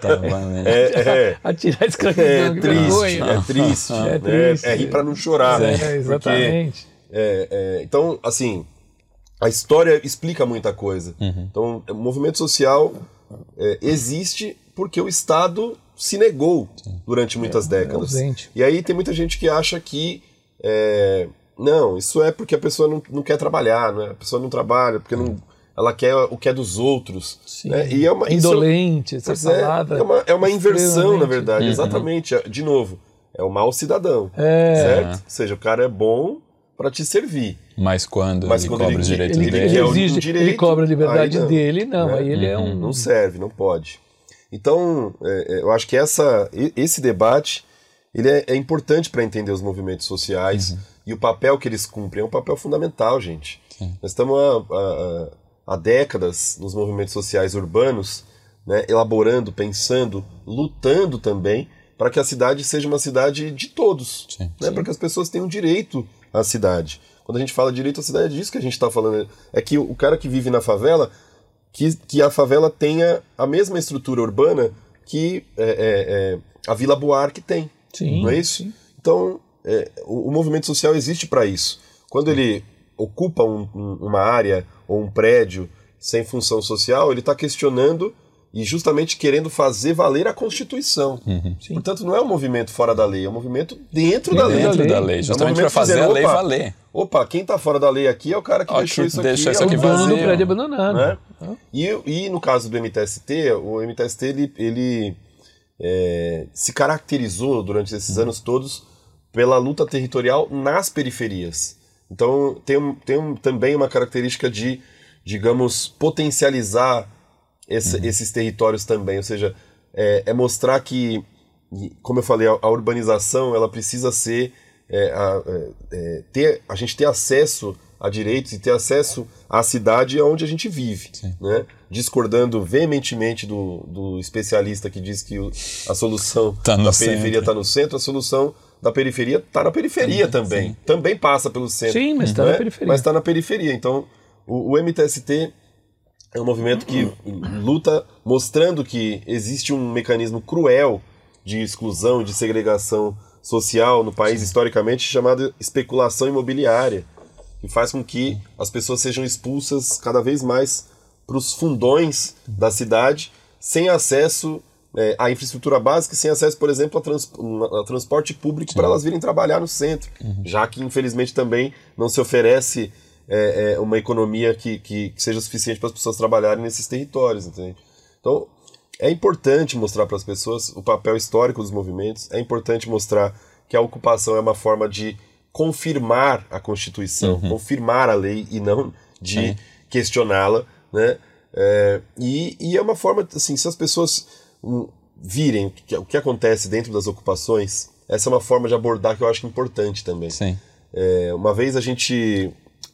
Tava, né? É, é, a tirar a é escravidão. que triste, é triste, É né? triste. É rir para não chorar, É, né? Porque, exatamente. é, é, então, assim, a história explica muita coisa. Então, o movimento social é, existe porque o Estado se negou durante muitas décadas. ausente. E aí tem muita gente que acha que é, não, isso é porque a pessoa não, não quer trabalhar, né? a pessoa não trabalha porque não, ela quer o que é dos outros. Sim. né? E é uma, isso- Indolente, essa Pois é, palavra. é uma, é uma inversão, na verdade. Exatamente. É, De novo, é o mau cidadão. É. Certo? Ou seja, o cara é bom para te servir. Mas quando Mas ele quando cobra ele- os direitos Ele, ele dele. ele exige, direito, ele cobra a liberdade não, dele, não. né? Aí ele é um. Não serve, não pode. Então, é, é, eu acho que essa, esse debate ele é, é importante para entender os movimentos sociais e o papel que eles cumprem. É um papel fundamental, gente. Nós estamos há, há- há décadas nos movimentos sociais urbanos, né, elaborando, pensando, lutando também para que a cidade seja uma cidade de todos, Sim. né, para que as pessoas tenham direito à cidade. Quando a gente fala direito à cidade, é disso que a gente está falando. É que o cara que vive na favela que, que a favela tenha a mesma estrutura urbana que é, é, é, a Vila Buarque tem. Sim, não é isso? Então, é, o, o movimento social existe para isso. Quando ele ocupa um- um- uma área ou um prédio sem função social, ele está questionando e justamente querendo fazer valer a Constituição. Portanto, não é um movimento fora da lei, é um movimento dentro da lei. Dentro lei. da lei, justamente É um para movimento fazer a lei valer. Opa, quem está fora da lei aqui é o cara que Ó, deixou que isso aqui. deixou isso é aqui o O dono do vazio. prédio abandonado. né? E, e no caso do MTST, o MTST ele, ele é, se caracterizou durante esses anos todos pela luta territorial nas periferias. Então tem, tem um- também uma característica de, digamos, potencializar esse- esses territórios também, ou seja, é, é mostrar que, como eu falei, a, a urbanização ela precisa ser é, a, é, é, ter, a gente ter acesso a direitos e ter acesso à cidade onde a gente vive, né? Discordando veementemente do, do especialista que diz que o- a solução Tá da periferia está no centro, a solução da periferia está na periferia também, também passa pelo centro, Sim, mas tá né? na periferia. Mas está na periferia. Então, o, o MTST é um movimento que luta mostrando que existe um mecanismo cruel de exclusão, de segregação social no país historicamente chamado especulação imobiliária, que faz com que as pessoas sejam expulsas cada vez mais para os fundões da cidade, sem acesso é, a infraestrutura básica sem acesso, por exemplo, a, trans, a transporte público para elas virem trabalhar no centro, uhum. já que infelizmente também não se oferece é, é, uma economia que, que, que, seja suficiente para as pessoas trabalharem nesses territórios, entende? Então é importante mostrar para as pessoas o papel histórico dos movimentos, é importante mostrar que a ocupação é uma forma de confirmar a Constituição, uhum. confirmar a lei e não de questioná-la, né? É, e, e, é uma forma, assim, se as pessoas hum, virem o que, o que, acontece dentro das ocupações, essa é uma forma de abordar que eu acho importante também. Sim. É, uma vez a gente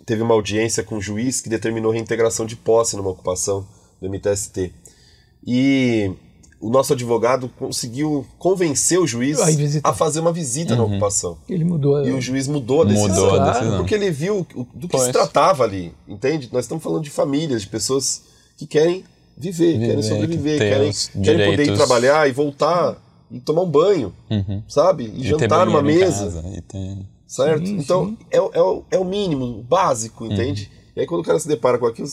teve uma audiência com um juiz que determinou reintegração de posse numa ocupação do MTST. E o nosso advogado conseguiu convencer o juiz a fazer uma visita uhum. na ocupação. Ele mudou. E o juiz mudou a decisão. Mudou a decisão. Porque ele viu do que pois. se tratava ali, entende? Nós estamos falando de famílias, de pessoas que querem viver, viver querem sobreviver, que querem, querem poder ir trabalhar e voltar e tomar um banho, uhum. sabe? E, e jantar numa mesa. Casa, tem... Certo? Sim, então, sim. É, é, o, é o mínimo, o básico, entende? Uhum. E aí quando o cara se depara com aquilo,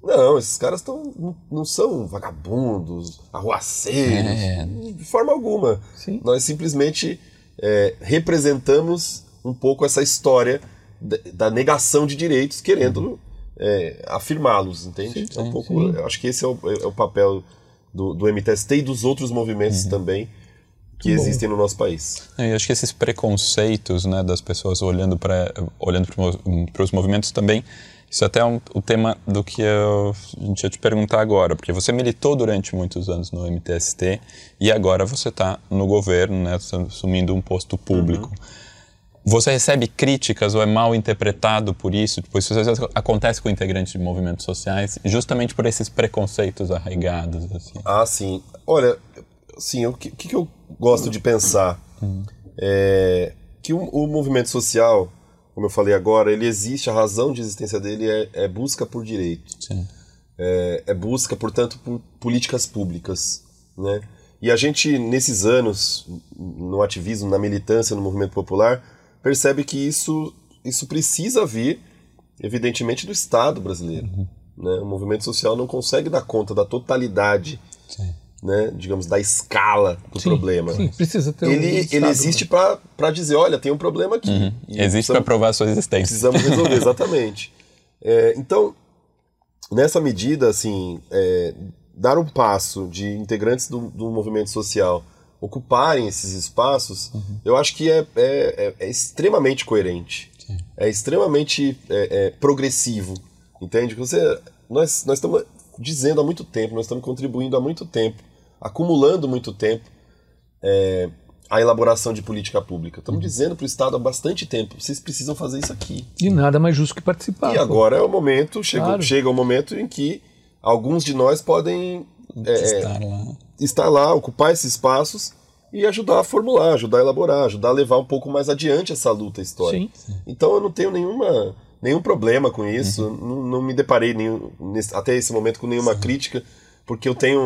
não, esses caras tão, não, não são vagabundos, arruaceiros, é. de forma alguma. Sim. Nós simplesmente é, representamos um pouco essa história da, da negação de direitos, querendo uhum. é, afirmá-los, entende? Sim, é um pouco, acho que esse é o, é o papel do, do, MTST e dos outros movimentos uhum. também que Bom. existem no nosso país. É, eu acho que esses preconceitos né, das pessoas olhando para olhando para os movimentos também isso até é um, o tema do que eu, a gente ia te perguntar agora, porque você militou durante muitos anos no MTST e agora você está no governo, né, assumindo um posto público. Uhum. Você recebe críticas ou é mal interpretado por isso? Tipo, isso às vezes acontece com integrantes de movimentos sociais, justamente por esses preconceitos arraigados. Assim. Ah, sim. Olha, sim, o que, que eu gosto de pensar? Uhum. É que o, o movimento social como eu falei agora, ele existe, a razão de existência dele é, é busca por direito. É, é, busca, portanto, por políticas públicas. Né? E a gente, nesses anos, no ativismo, na militância, no movimento popular, percebe que isso, isso precisa vir, evidentemente, do Estado brasileiro. Uhum. Né? O movimento social não consegue dar conta da totalidade Sim né, digamos, da escala do sim, problema. Sim, precisa ter ele, um ele existe né? para dizer, olha, tem um problema aqui. Uhum. Existe para provar a sua existência. Precisamos resolver, exatamente. É, então, nessa medida, assim, é, dar um passo de integrantes do, do movimento social ocuparem esses espaços, uhum. eu acho que é, é, é, é extremamente coerente. Sim. É extremamente é, progressivo. Entende? Você, nós, nós estamos dizendo há muito tempo, nós estamos contribuindo há muito tempo, acumulando muito tempo é, a elaboração de política pública. Estamos uhum. dizendo para o Estado há bastante tempo, vocês precisam fazer isso aqui. E nada mais justo que participar. E agora é o momento, chega, claro. chega o momento em que alguns de nós podem é, estar, lá. estar lá, ocupar esses espaços e ajudar a formular, ajudar a elaborar, ajudar a levar um pouco mais adiante essa luta histórica. Sim. Então eu não tenho nenhuma nenhum problema com isso, uhum. não, não, me deparei nenhum, nesse, até esse momento com nenhuma Sim. crítica, porque eu tenho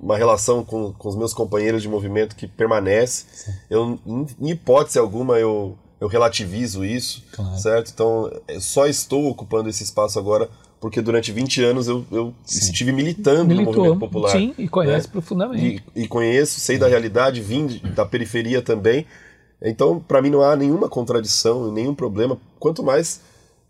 uma relação com, com os meus companheiros de movimento que permanece. Sim. Eu, em hipótese alguma, eu, eu relativizo isso, claro. certo? Então, eu só estou ocupando esse espaço agora porque durante 20 anos eu, eu estive militando Militou, no movimento popular. Sim, e conhece né? profundamente. E, e, conheço, sei da realidade, vim da periferia também. Então, para mim não há nenhuma contradição, nenhum problema, quanto mais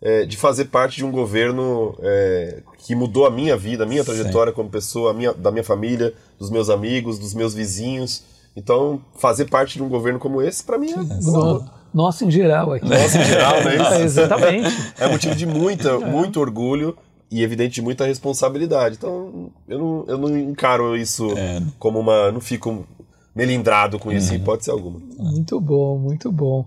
é, de fazer parte de um governo é, que mudou a minha vida, a minha trajetória Sim. como pessoa, minha, da minha família, dos meus amigos, dos meus vizinhos. Então, fazer parte de um governo como esse, para mim, é. No, nosso em geral aqui. Nosso em geral, né? É, exatamente. É motivo de muita, é. muito orgulho e, evidente, de muita responsabilidade. Então, eu não, eu não encaro isso é. como uma. Não fico melindrado com isso, uhum. em hipótese alguma. Muito bom, muito bom.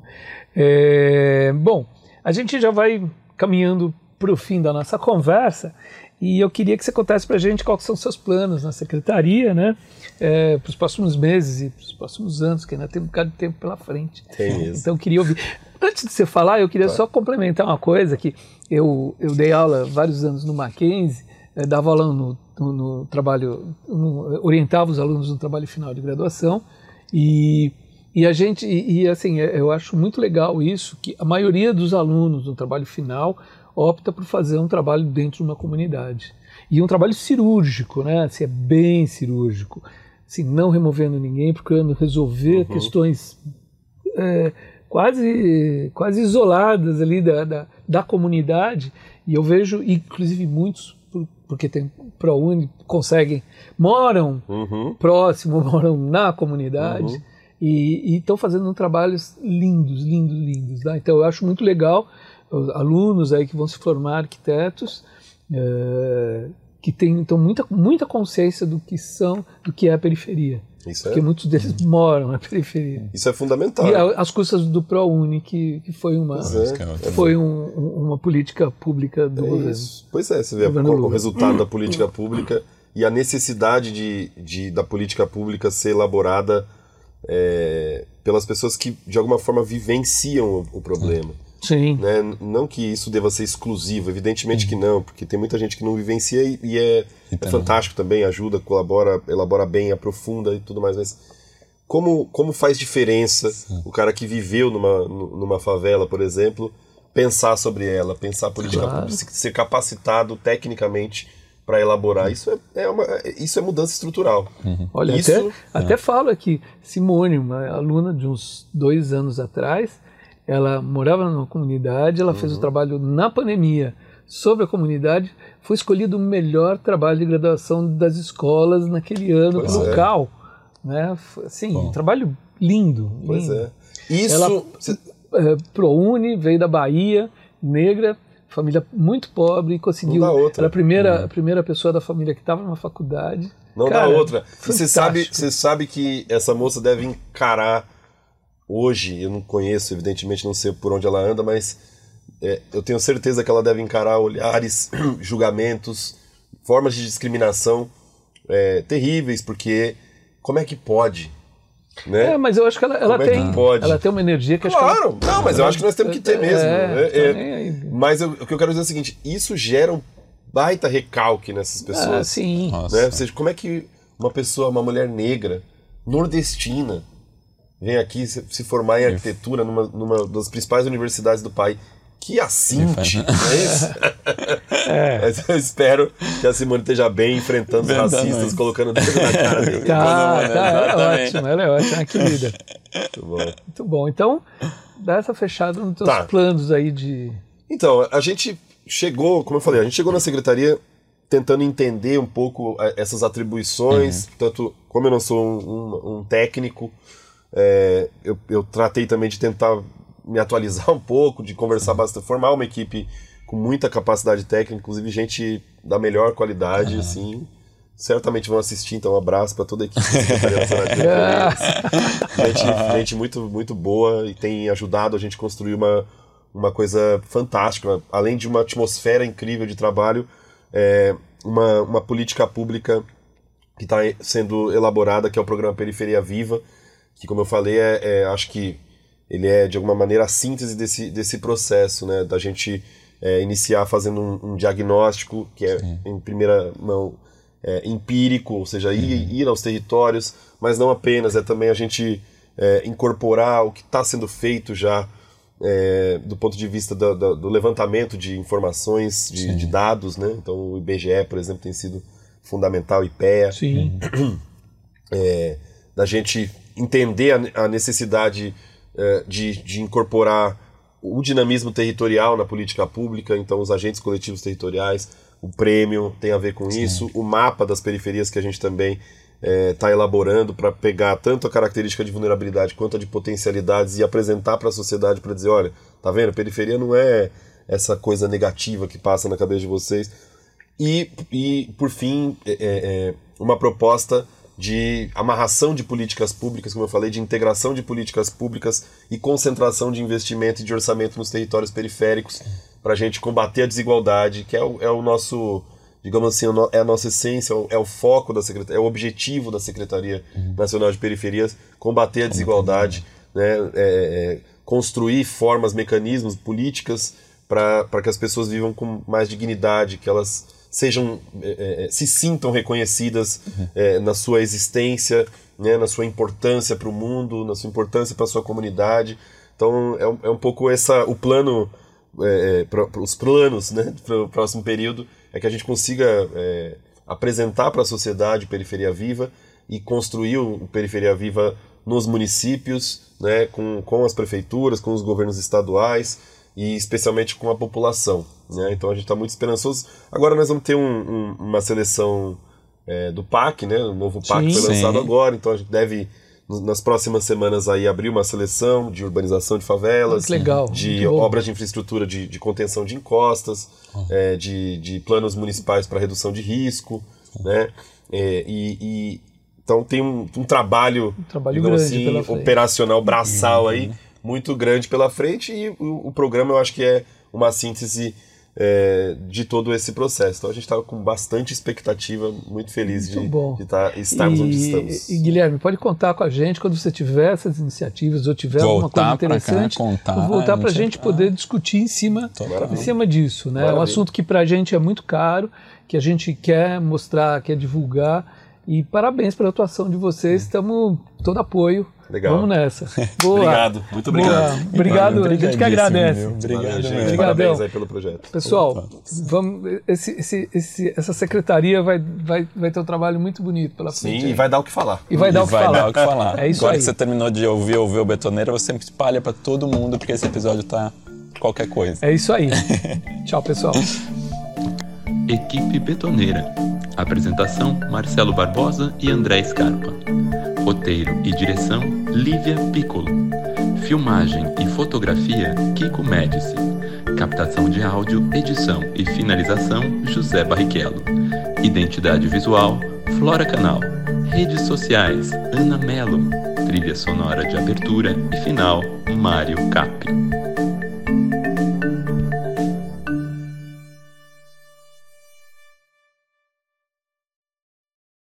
É, bom, a gente já vai caminhando para o fim da nossa conversa e eu queria que você contasse para a gente quais são os seus planos na secretaria, né? É, para os próximos meses e para os próximos anos, que ainda tem um bocado de tempo pela frente. Tem mesmo. Então eu queria ouvir. Antes de você falar, eu queria só complementar uma coisa que eu, eu dei aula vários anos no Mackenzie, é, dava aula no, no, no trabalho, no, orientava os alunos no trabalho final de graduação e e a gente, e, e, assim, é, eu acho muito legal isso, que a maioria dos alunos no trabalho final opta por fazer um trabalho dentro de uma comunidade. E um trabalho cirúrgico, né? Assim, é bem cirúrgico. assim, não removendo ninguém, procurando resolver Uhum. questões é, quase, quase isoladas ali da, da, da comunidade. E eu vejo, inclusive, muitos, por- porque tem ProUni, conseguem, moram Uhum. próximo, moram na comunidade e estão fazendo trabalhos lindos, lindos, lindos. tá? Então eu acho muito legal os alunos aí que vão se formar arquitetos eh, que têm então muita, muita consciência do que são, do que é a periferia. Isso Porque é, muitos deles moram na periferia. isso é fundamental. E a- as custas do ProUni, que, que foi uma, é. Isso que é foi um- um- uma política pública do É governo. isso. Pois é, você vê o, o resultado da política pública e a necessidade de, de- da política pública ser elaborada é, pelas pessoas que, de alguma forma, vivenciam o, o problema. Sim. Né? Não que isso deva ser exclusivo, evidentemente que não, porque tem muita gente que não vivencia e, e é, é fantástico também, ajuda, colabora, elabora bem, aprofunda e tudo mais, mas como, como faz diferença o cara que viveu numa, nu- numa favela, por exemplo, pensar sobre ela, pensar política Claro. pública, se- ser capacitado tecnicamente para elaborar. Isso é, é uma, é- isso é mudança estrutural. Olha, Isso- até, até falo aqui, Simone, uma aluna de uns dois anos atrás, ela morava numa comunidade, ela Uhum. fez o trabalho na pandemia sobre a comunidade, foi escolhido o melhor trabalho de graduação das escolas naquele ano Pois é. local. Né? Foi, Assim, um trabalho lindo. Pois lindo. é. Isso. Ela- cê- É, ProUni, veio da Bahia, negra, família muito pobre, e conseguiu. Não dá outra. Era a primeira, a primeira pessoa da família que estava numa faculdade. Não Cara, dá outra. Você sabe, você sabe que essa moça deve encarar hoje, eu não conheço, evidentemente não sei por onde ela anda, mas é, eu tenho certeza que ela deve encarar olhares, julgamentos, formas de discriminação é, terríveis, porque como é que pode? Né? É, mas eu acho que ela, ela é que tem, pode? ela tem uma energia que acho que Claro, não, mas eu acho que nós temos que ter mesmo. É, É, é. tô nem aí. Mas eu- o que eu quero dizer é o seguinte: isso gera um baita recalque nessas ela, ah, pessoas. sim. Nossa. Né? Ou seja, como é que uma pessoa, uma mulher negra, nordestina, vem aqui se, se formar em arquitetura numa, numa das principais universidades do país? Que assinte, não é isso? Mas eu espero que a Simone esteja bem enfrentando os Verdade. racistas, colocando dedo na cara dele. Tá, né? tá, ela é ótima, ela é ótima, que líder. Muito bom. Muito bom. Então, dá essa fechada nos teus Tá. planos aí de. Então, a gente chegou, como eu falei, a gente chegou na secretaria tentando entender um pouco eh, essas atribuições, tanto como eu não sou um, um- um técnico, é, eu, eu tratei também de tentar me atualizar um pouco, de conversar bastante, formar uma equipe com muita capacidade técnica, inclusive gente da melhor qualidade, assim. Certamente vão assistir, então um abraço para toda a equipe Periferias. gente, gente muito, muito boa e tem ajudado a gente a construir uma, uma coisa fantástica. Além de uma atmosfera incrível de trabalho, é, uma, uma política pública que está sendo elaborada, que é o programa Periferia Viva, que, como eu falei, é, é- acho que ele é, de alguma maneira, a síntese desse, desse processo, né? Da gente é, iniciar fazendo um, um diagnóstico, que é, em primeira mão, é, empírico, ou seja, ir, ir aos territórios, mas não apenas, é também a gente é, incorporar o que está sendo feito já é, do ponto de vista do, levantamento de informações, de, de dados, né? Então o IBGE, por exemplo, tem sido fundamental, IPEA, Sim. é, da gente entender a, a necessidade de, de incorporar o dinamismo territorial na política pública, então os agentes coletivos territoriais, o prêmio tem a ver com isso, o mapa das periferias que a gente também está elaborando para pegar tanto a característica de vulnerabilidade quanto a de potencialidades e apresentar para a sociedade para dizer, olha, tá vendo, periferia não é essa coisa negativa que passa na cabeça de vocês, e, e por fim, é, é, uma proposta de amarração de políticas públicas, como eu falei, de integração de políticas públicas e concentração de investimento e de orçamento nos territórios periféricos para a gente combater a desigualdade, que é o, é o nosso, digamos assim, é a nossa essência, é o, é foco da Secretaria, é o objetivo da Secretaria Nacional de Periferias, combater a desigualdade, né, é, é, construir formas, mecanismos, políticas para que as pessoas vivam com mais dignidade, que elas sejam é, se sintam reconhecidas é, na sua existência, né, na sua importância para o mundo, na sua importância para a sua comunidade. Então é, um- é um pouco essa o plano, para os planos, né, para o próximo período é que a gente consiga apresentar para a sociedade Periferia Viva e construir o Periferia Viva nos municípios, né, com, com as prefeituras, com os governos estaduais e especialmente com a população. Né? Então a gente está muito esperançoso. Agora nós vamos ter um, um, uma seleção é, do PAC, né? o novo PAC sim, foi lançado sim. agora, então a gente deve nas próximas semanas aí abrir uma seleção de urbanização de favelas, legal, de obras de infraestrutura de, de contenção de encostas, é, de, de planos municipais para redução de risco, né? É, e, e, então tem um, um trabalho, um trabalho grande assim, operacional braçal aí muito grande pela frente e o, o programa eu acho que é uma síntese é, de todo esse processo. Então a gente estava com bastante expectativa, muito feliz muito de, bom. de tá, estarmos e, onde estamos. E Guilherme, pode contar com a gente quando você tiver essas iniciativas ou tiver voltar alguma coisa interessante, cá, contar, voltar para a gente poder discutir em cima, em cima disso. Né? É um assunto que para a gente é muito caro, que a gente quer mostrar, quer divulgar. E parabéns pela atuação de vocês, estamos todo apoio. Legal. Vamos nessa. Boa. obrigado, muito obrigado. Boa. Obrigado, a gente que agradece. Obrigado, Valeu, gente. Obrigadão. Parabéns aí pelo projeto. Pessoal, vamos, esse, esse, esse, essa secretaria vai, vai, vai ter um trabalho muito bonito pela frente. Sim, e vai dar o que falar. E vai, dar, e o que vai dar o que falar. É isso Agora aí. que você terminou de ouvir, ouvir o Betoneira, você espalha para todo mundo, porque esse episódio tá qualquer coisa. É isso aí. Tchau, pessoal. Equipe Betoneira. Apresentação: Marcelo Barbosa e André Scarpa. Roteiro e direção: Lívia Piccolo. Filmagem e fotografia: Kiko Médici. Captação de áudio, edição e finalização: José Barrichello. Identidade visual: Flora Canal. Redes sociais: Ana Melo. Trilha sonora de abertura e final: Mário Cap.